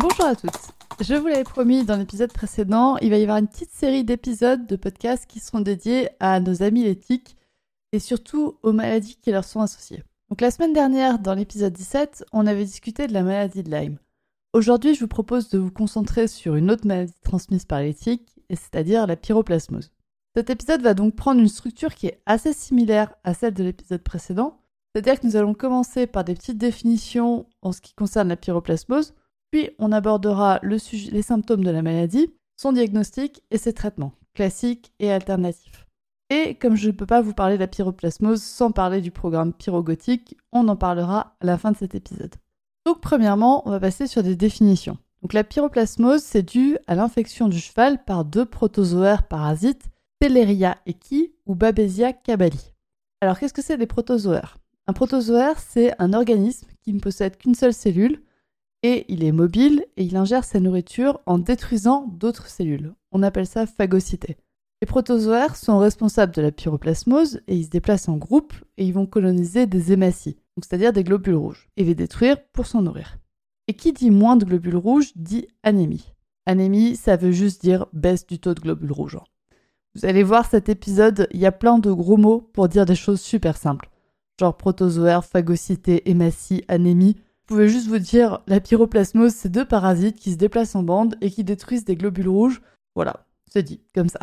Bonjour à toutes. Je vous l'avais promis dans l'épisode précédent, il va y avoir une petite série d'épisodes de podcasts qui seront dédiés à nos amis les et surtout aux maladies qui leur sont associées. Donc la semaine dernière, dans l'épisode 17, on avait discuté de la maladie de Lyme. Aujourd'hui, je vous propose de vous concentrer sur une autre maladie transmise par les c'est-à-dire la pyroplasmose. Cet épisode va donc prendre une structure qui est assez similaire à celle de l'épisode précédent, c'est-à-dire que nous allons commencer par des petites définitions en ce qui concerne la pyroplasmose, puis on abordera les symptômes de la maladie, son diagnostic et ses traitements, classiques et alternatifs. Et comme je ne peux pas vous parler de la pyroplasmose sans parler du programme pyrogotique, on en parlera à la fin de cet épisode. Donc premièrement, on va passer sur des définitions. Donc la pyroplasmose, c'est dû à l'infection du cheval par deux protozoaires parasites, Telleria equi ou Babesia cabali. Alors qu'est-ce que c'est des protozoaires? Un protozoaire, c'est un organisme qui ne possède qu'une seule cellule, et il est mobile et il ingère sa nourriture en détruisant d'autres cellules. On appelle ça phagocyté. Les protozoaires sont responsables de la pyroplasmose et ils se déplacent en groupe et ils vont coloniser des hématies, c'est-à-dire des globules rouges, et les détruire pour s'en nourrir. Et qui dit moins de globules rouges dit anémie. Anémie, ça veut juste dire baisse du taux de globules rouges. Vous allez voir cet épisode, il y a plein de gros mots pour dire des choses super simples. Genre protozoaire, phagocyté, hématie, anémie pouvez juste vous dire, la pyroplasmose, c'est deux parasites qui se déplacent en bande et qui détruisent des globules rouges. Voilà, c'est dit, comme ça.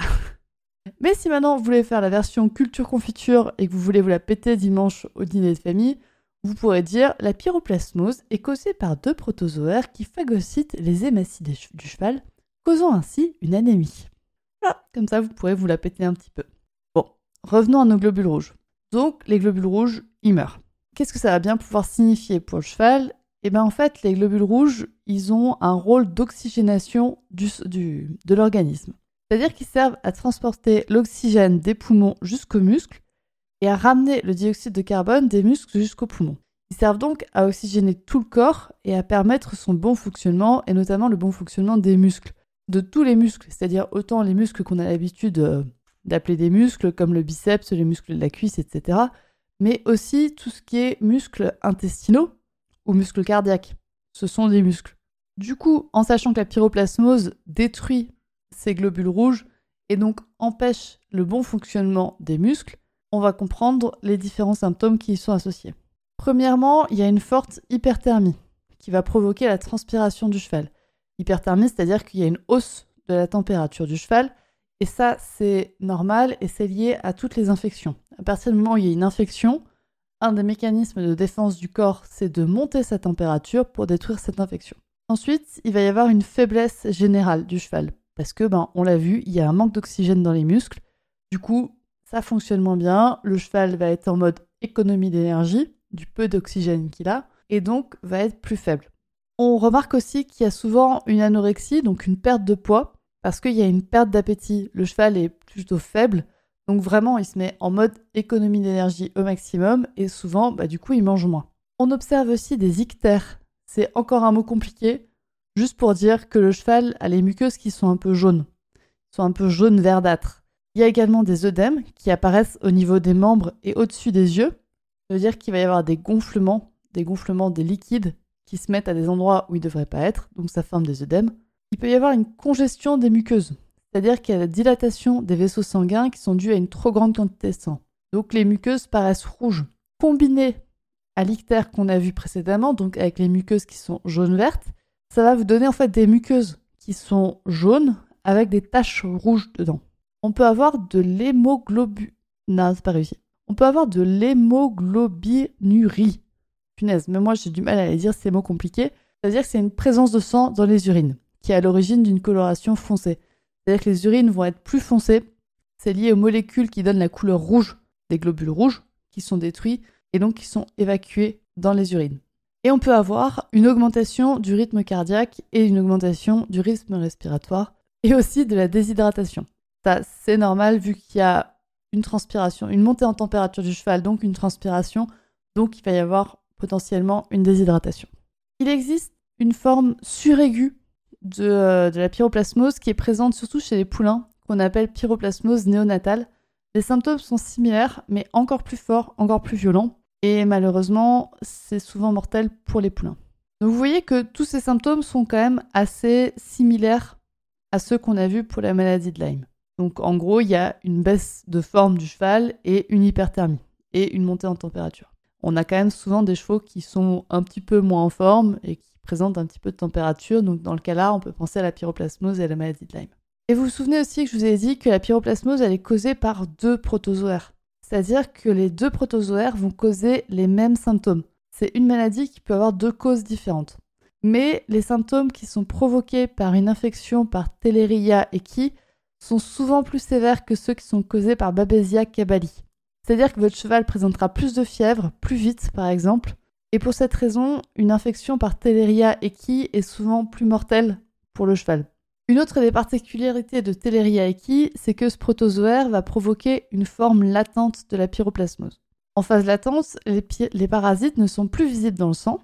Mais si maintenant vous voulez faire la version culture confiture et que vous voulez vous la péter dimanche au dîner de famille, vous pourrez dire la pyroplasmose est causée par deux protozoaires qui phagocytent les hématies du cheval, causant ainsi une anémie. Voilà, comme ça vous pourrez vous la péter un petit peu. Bon, revenons à nos globules rouges. Donc les globules rouges, ils meurent. Qu'est-ce que ça va bien pouvoir signifier pour le cheval Eh bien en fait, les globules rouges, ils ont un rôle d'oxygénation du, de l'organisme. C'est-à-dire qu'ils servent à transporter l'oxygène des poumons jusqu'aux muscles et à ramener le dioxyde de carbone des muscles jusqu'aux poumons. Ils servent donc à oxygéner tout le corps et à permettre son bon fonctionnement, et notamment le bon fonctionnement des muscles. De tous les muscles, c'est-à-dire autant les muscles qu'on a l'habitude euh, d'appeler des muscles, comme le biceps, les muscles de la cuisse, etc., mais aussi tout ce qui est muscles intestinaux ou muscles cardiaques. Ce sont des muscles. Du coup, en sachant que la pyroplasmose détruit ces globules rouges et donc empêche le bon fonctionnement des muscles, on va comprendre les différents symptômes qui y sont associés. Premièrement, il y a une forte hyperthermie qui va provoquer la transpiration du cheval. Hyperthermie, c'est-à-dire qu'il y a une hausse de la température du cheval, et ça, c'est normal et c'est lié à toutes les infections. À partir du moment où il y a une infection, un des mécanismes de défense du corps, c'est de monter sa température pour détruire cette infection. Ensuite, il va y avoir une faiblesse générale du cheval, parce que, ben, on l'a vu, il y a un manque d'oxygène dans les muscles. Du coup, ça fonctionne moins bien, le cheval va être en mode économie d'énergie, du peu d'oxygène qu'il a, et donc va être plus faible. On remarque aussi qu'il y a souvent une anorexie, donc une perte de poids, parce qu'il y a une perte d'appétit. Le cheval est plutôt faible, donc vraiment, il se met en mode économie d'énergie au maximum et souvent, bah, du coup, il mange moins. On observe aussi des ictères. C'est encore un mot compliqué, juste pour dire que le cheval a les muqueuses qui sont un peu jaunes. Sont un peu jaune verdâtres. Il y a également des œdèmes qui apparaissent au niveau des membres et au-dessus des yeux. Ça veut dire qu'il va y avoir des gonflements, des gonflements des liquides qui se mettent à des endroits où ils ne devraient pas être, donc ça forme des œdèmes. Il peut y avoir une congestion des muqueuses. C'est-à-dire qu'il y a la dilatation des vaisseaux sanguins qui sont dus à une trop grande quantité de sang. Donc les muqueuses paraissent rouges. Combinées à l'ictère qu'on a vu précédemment, donc avec les muqueuses qui sont jaune-vertes, ça va vous donner en fait des muqueuses qui sont jaunes avec des taches rouges dedans. On peut avoir de réussi. On peut avoir de l'hémoglobinurie. Punaise, mais moi j'ai du mal à les dire ces mots compliqués. C'est-à-dire que c'est une présence de sang dans les urines, qui est à l'origine d'une coloration foncée. C'est-à-dire que les urines vont être plus foncées. C'est lié aux molécules qui donnent la couleur rouge des globules rouges, qui sont détruits et donc qui sont évacués dans les urines. Et on peut avoir une augmentation du rythme cardiaque et une augmentation du rythme respiratoire et aussi de la déshydratation. Ça, c'est normal vu qu'il y a une transpiration, une montée en température du cheval, donc une transpiration, donc il va y avoir potentiellement une déshydratation. Il existe une forme suraiguë de, euh, de la pyroplasmose qui est présente surtout chez les poulains, qu'on appelle pyroplasmose néonatale. Les symptômes sont similaires, mais encore plus forts, encore plus violents, et malheureusement, c'est souvent mortel pour les poulains. Donc vous voyez que tous ces symptômes sont quand même assez similaires à ceux qu'on a vus pour la maladie de Lyme. Donc en gros, il y a une baisse de forme du cheval et une hyperthermie et une montée en température. On a quand même souvent des chevaux qui sont un petit peu moins en forme et qui présentent un petit peu de température. Donc dans le cas-là, on peut penser à la pyroplasmose et à la maladie de Lyme. Et vous vous souvenez aussi que je vous ai dit que la pyroplasmose elle est causée par deux protozoaires. C'est-à-dire que les deux protozoaires vont causer les mêmes symptômes. C'est une maladie qui peut avoir deux causes différentes. Mais les symptômes qui sont provoqués par une infection par Teleria equi sont souvent plus sévères que ceux qui sont causés par Babesia cabali. C'est-à-dire que votre cheval présentera plus de fièvre, plus vite par exemple, et pour cette raison, une infection par Teleria equi est souvent plus mortelle pour le cheval. Une autre des particularités de Teleria equi, c'est que ce protozoaire va provoquer une forme latente de la pyroplasmose. En phase latente, les, parasites ne sont plus visibles dans le sang,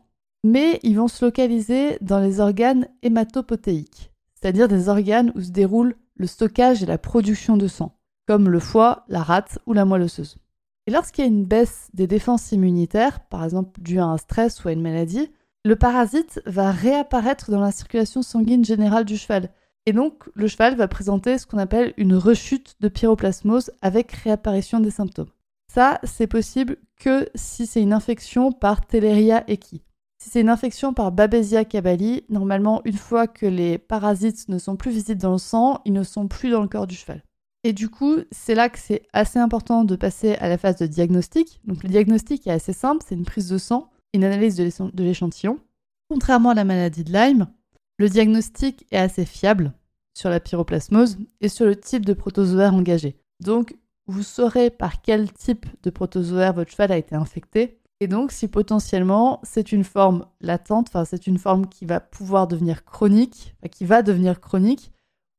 mais ils vont se localiser dans les organes hématopotéiques, c'est-à-dire des organes où se déroule le stockage et la production de sang, comme le foie, la rate ou la moelle osseuse. Et lorsqu'il y a une baisse des défenses immunitaires, par exemple due à un stress ou à une maladie, le parasite va réapparaître dans la circulation sanguine générale du cheval. Et donc, le cheval va présenter ce qu'on appelle une rechute de pyroplasmose avec réapparition des symptômes. Ça, c'est possible que si c'est une infection par Teleria equi. Si c'est une infection par Babesia cabali, normalement, une fois que les parasites ne sont plus visibles dans le sang, ils ne sont plus dans le corps du cheval. Et du coup, c'est là que c'est assez important de passer à la phase de diagnostic. Donc le diagnostic est assez simple, c'est une prise de sang, une analyse de l'échantillon. Contrairement à la maladie de Lyme, le diagnostic est assez fiable sur la pyroplasmose et sur le type de protozoaire engagé. Donc, vous saurez par quel type de protozoaire votre cheval a été infecté et donc, si potentiellement c'est une forme latente, enfin c'est une forme qui va pouvoir devenir chronique, qui va devenir chronique,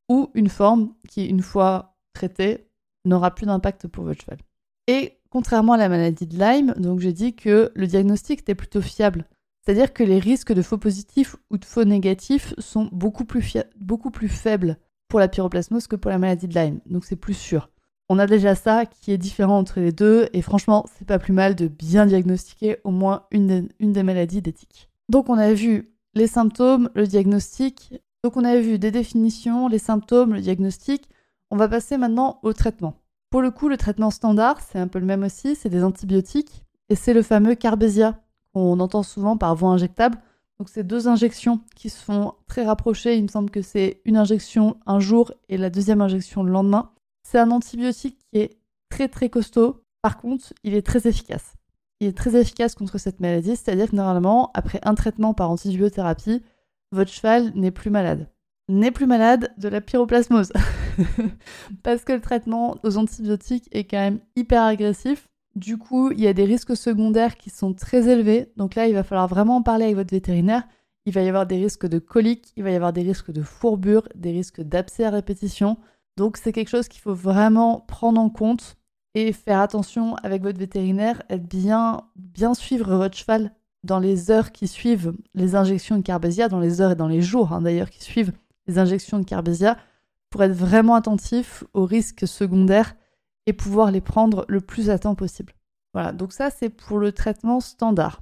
ou une forme qui, une fois traitée, n'aura plus d'impact pour votre cheval. Et contrairement à la maladie de Lyme, donc j'ai dit que le diagnostic était plutôt fiable. C'est-à-dire que les risques de faux positifs ou de faux négatifs sont beaucoup plus, faibles pour la pyroplasmose que pour la maladie de Lyme. Donc c'est plus sûr. On a déjà ça qui est différent entre les deux, et franchement, c'est pas plus mal de bien diagnostiquer au moins une, des maladies d'éthique. Donc on a vu les symptômes, le diagnostic. Donc on a vu des définitions, les symptômes, le diagnostic. On va passer maintenant au traitement. Pour le coup, le traitement standard, c'est un peu le même aussi, c'est des antibiotiques, et c'est le fameux Carbesia qu'on entend souvent par voie injectable. Donc c'est deux injections qui se font très rapprochées. Il me semble que c'est une injection un jour et la deuxième injection le lendemain. C'est un antibiotique qui est très très costaud. Par contre, il est très efficace. Il est très efficace contre cette maladie, c'est-à-dire que normalement, après un traitement par antibiothérapie, votre cheval n'est plus malade. N'est plus malade de la pyroplasmose. Parce que le traitement aux antibiotiques est quand même hyper agressif. Du coup, il y a des risques secondaires qui sont très élevés. Donc là, il va falloir vraiment en parler avec votre vétérinaire. Il va y avoir des risques de colique, il va y avoir des risques de fourbure, des risques d'abcès à répétition. Donc c'est quelque chose qu'il faut vraiment prendre en compte et faire attention avec votre vétérinaire, être bien, bien suivre votre cheval dans les heures qui suivent les injections de Carbesia, dans les heures et dans les jours hein, d'ailleurs qui suivent les injections de Carbesia, pour être vraiment attentif aux risques secondaires et pouvoir les prendre le plus à temps possible. Voilà, donc ça c'est pour le traitement standard.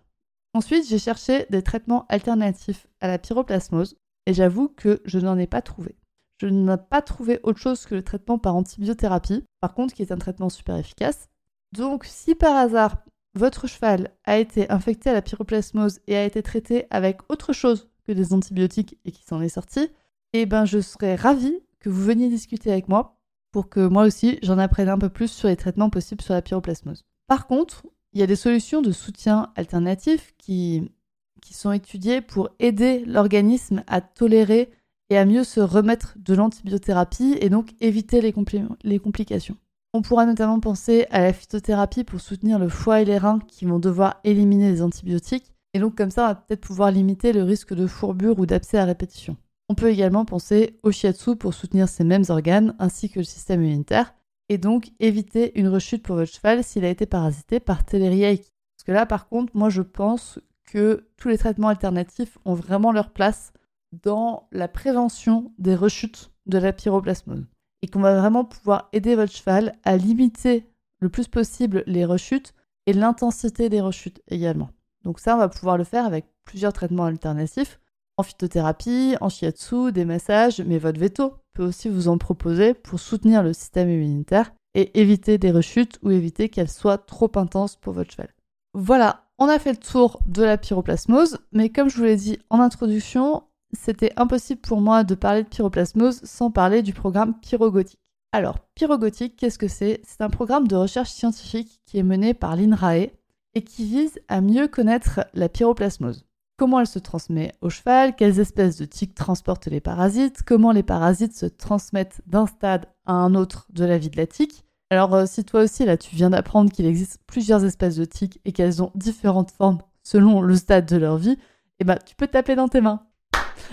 Ensuite, j'ai cherché des traitements alternatifs à la pyroplasmose et j'avoue que je n'en ai pas trouvé. Je n'ai pas trouvé autre chose que le traitement par antibiothérapie, par contre qui est un traitement super efficace. Donc si par hasard votre cheval a été infecté à la pyroplasmose et a été traité avec autre chose que des antibiotiques et qui s'en est sorti, eh ben je serais ravie que vous veniez discuter avec moi pour que moi aussi j'en apprenne un peu plus sur les traitements possibles sur la pyroplasmose. Par contre, il y a des solutions de soutien alternatifs qui, sont étudiées pour aider l'organisme à tolérer et à mieux se remettre de l'antibiothérapie et donc éviter les, les complications. On pourra notamment penser à la phytothérapie pour soutenir le foie et les reins qui vont devoir éliminer les antibiotiques. Et donc comme ça, on va peut-être pouvoir limiter le risque de fourbure ou d'abcès à répétition. On peut également penser au shiatsu pour soutenir ces mêmes organes ainsi que le système immunitaire et donc éviter une rechute pour votre cheval s'il a été parasité par Teleria Parce que là, par contre, moi je pense que tous les traitements alternatifs ont vraiment leur place dans la prévention des rechutes de la pyroplasmose et qu'on va vraiment pouvoir aider votre cheval à limiter le plus possible les rechutes et l'intensité des rechutes également. Donc ça, on va pouvoir le faire avec plusieurs traitements alternatifs, en phytothérapie, en shiatsu, des massages, mais votre veto peut aussi vous en proposer pour soutenir le système immunitaire et éviter des rechutes ou éviter qu'elles soient trop intenses pour votre cheval. Voilà, on a fait le tour de la pyroplasmose, mais comme je vous l'ai dit en introduction, c'était impossible pour moi de parler de pyroplasmose sans parler du programme Pyrogotique. Alors, Pyrogotique, qu'est-ce que c'est? C'est un programme de recherche scientifique qui est mené par l'INRAE et qui vise à mieux connaître la pyroplasmose. Comment elle se transmet au cheval, quelles espèces de tiques transportent les parasites, comment les parasites se transmettent d'un stade à un autre de la vie de la tique. Alors, euh, si toi aussi, là, tu viens d'apprendre qu'il existe plusieurs espèces de tiques et qu'elles ont différentes formes selon le stade de leur vie, eh ben, tu peux taper dans tes mains.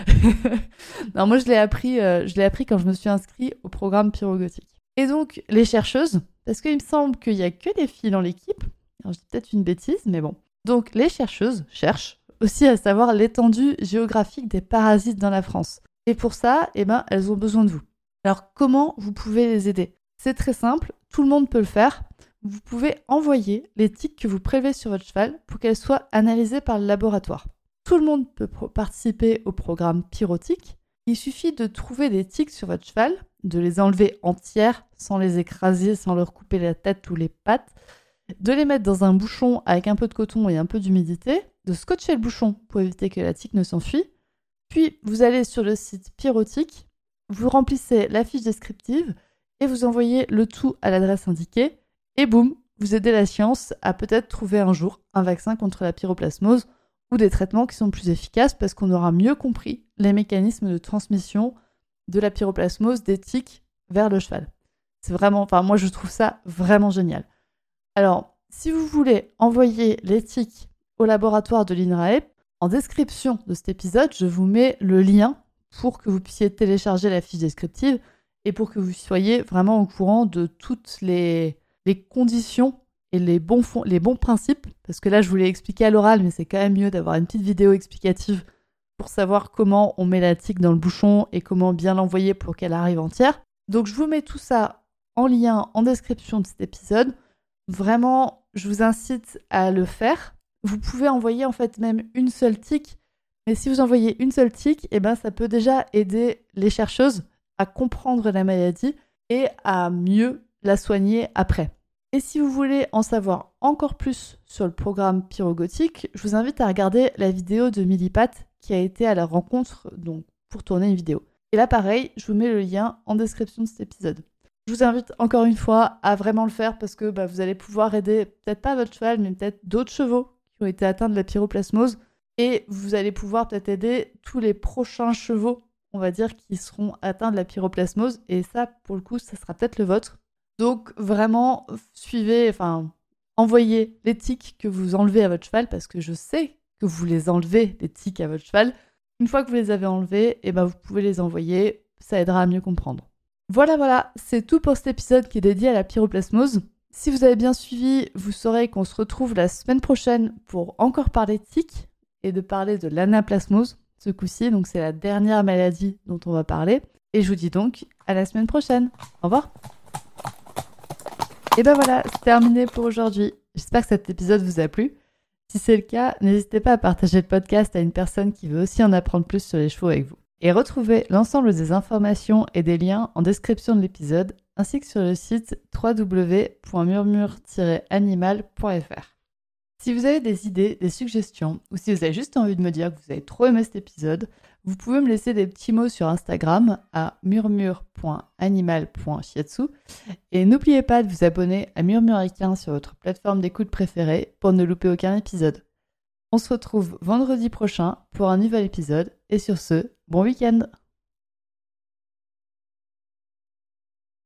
non, moi je l'ai appris, euh, je l'ai appris quand je me suis inscrit au programme pyrogotique. Et donc les chercheuses, parce qu'il me semble qu'il y a que des filles dans l'équipe. Alors je dis peut-être une bêtise, mais bon. Donc les chercheuses cherchent aussi à savoir l'étendue géographique des parasites dans la France. Et pour ça, eh ben, elles ont besoin de vous. Alors comment vous pouvez les aider? C'est très simple, tout le monde peut le faire. Vous pouvez envoyer les tiques que vous prélevez sur votre cheval pour qu'elles soient analysées par le laboratoire. Tout le monde peut participer au programme pyrotique. Il suffit de trouver des tiques sur votre cheval, de les enlever entières sans les écraser, sans leur couper la tête ou les pattes, de les mettre dans un bouchon avec un peu de coton et un peu d'humidité, de scotcher le bouchon pour éviter que la tique ne s'enfuit. Puis vous allez sur le site pyrotique, vous remplissez la fiche descriptive et vous envoyez le tout à l'adresse indiquée. Et boum, vous aidez la science à peut-être trouver un jour un vaccin contre la pyroplasmose ou des traitements qui sont plus efficaces parce qu'on aura mieux compris les mécanismes de transmission de la pyroplasmose des tiques vers le cheval. C'est vraiment, enfin moi je trouve ça vraiment génial. Alors, si vous voulez envoyer les tiques au laboratoire de l'INRAE, en description de cet épisode, je vous mets le lien pour que vous puissiez télécharger la fiche descriptive et pour que vous soyez vraiment au courant de toutes les, conditions et les bons, les bons principes, parce que là je vous l'ai expliqué à l'oral, mais c'est quand même mieux d'avoir une petite vidéo explicative pour savoir comment on met la tique dans le bouchon et comment bien l'envoyer pour qu'elle arrive entière. Donc je vous mets tout ça en lien en description de cet épisode. Vraiment, je vous incite à le faire. Vous pouvez envoyer en fait même une seule tique, mais si vous envoyez une seule tique, eh ben ça peut déjà aider les chercheuses à comprendre la maladie et à mieux la soigner après. Et si vous voulez en savoir encore plus sur le programme Pyrogotique, je vous invite à regarder la vidéo de Millipat qui a été à la rencontre donc, pour tourner une vidéo. Et là, pareil, je vous mets le lien en description de cet épisode. Je vous invite encore une fois à vraiment le faire parce que bah, vous allez pouvoir aider peut-être pas votre cheval, mais peut-être d'autres chevaux ont été atteints de la pyroplasmose. Et vous allez pouvoir peut-être aider tous les prochains chevaux, on va dire, qui seront atteints de la pyroplasmose. Et ça, pour le coup, ça sera peut-être le vôtre. Donc vraiment, suivez, enfin, envoyez les tiques que vous enlevez à votre cheval parce que je sais que vous les enlevez, les tiques à votre cheval. Une fois que vous les avez enlevés, et eh ben vous pouvez les envoyer, ça aidera à mieux comprendre. Voilà, voilà, c'est tout pour cet épisode qui est dédié à la pyroplasmose. Si vous avez bien suivi, vous saurez qu'on se retrouve la semaine prochaine pour encore parler de tiques et de parler de l'anaplasmose ce coup-ci. Donc c'est la dernière maladie dont on va parler. Et je vous dis donc à la semaine prochaine. Au revoir. Et ben voilà, c'est terminé pour aujourd'hui. J'espère que cet épisode vous a plu. Si c'est le cas, n'hésitez pas à partager le podcast à une personne qui veut aussi en apprendre plus sur les chevaux avec vous. Et retrouvez l'ensemble des informations et des liens en description de l'épisode, ainsi que sur le site www.murmure-animal.fr. Si vous avez des idées, des suggestions, ou si vous avez juste envie de me dire que vous avez trop aimé cet épisode, vous pouvez me laisser des petits mots sur Instagram à murmure.animal.shiatsu. Et n'oubliez pas de vous abonner à Murmuricain sur votre plateforme d'écoute préférée pour ne louper aucun épisode. On se retrouve vendredi prochain pour un nouvel épisode. Et sur ce, bon week-end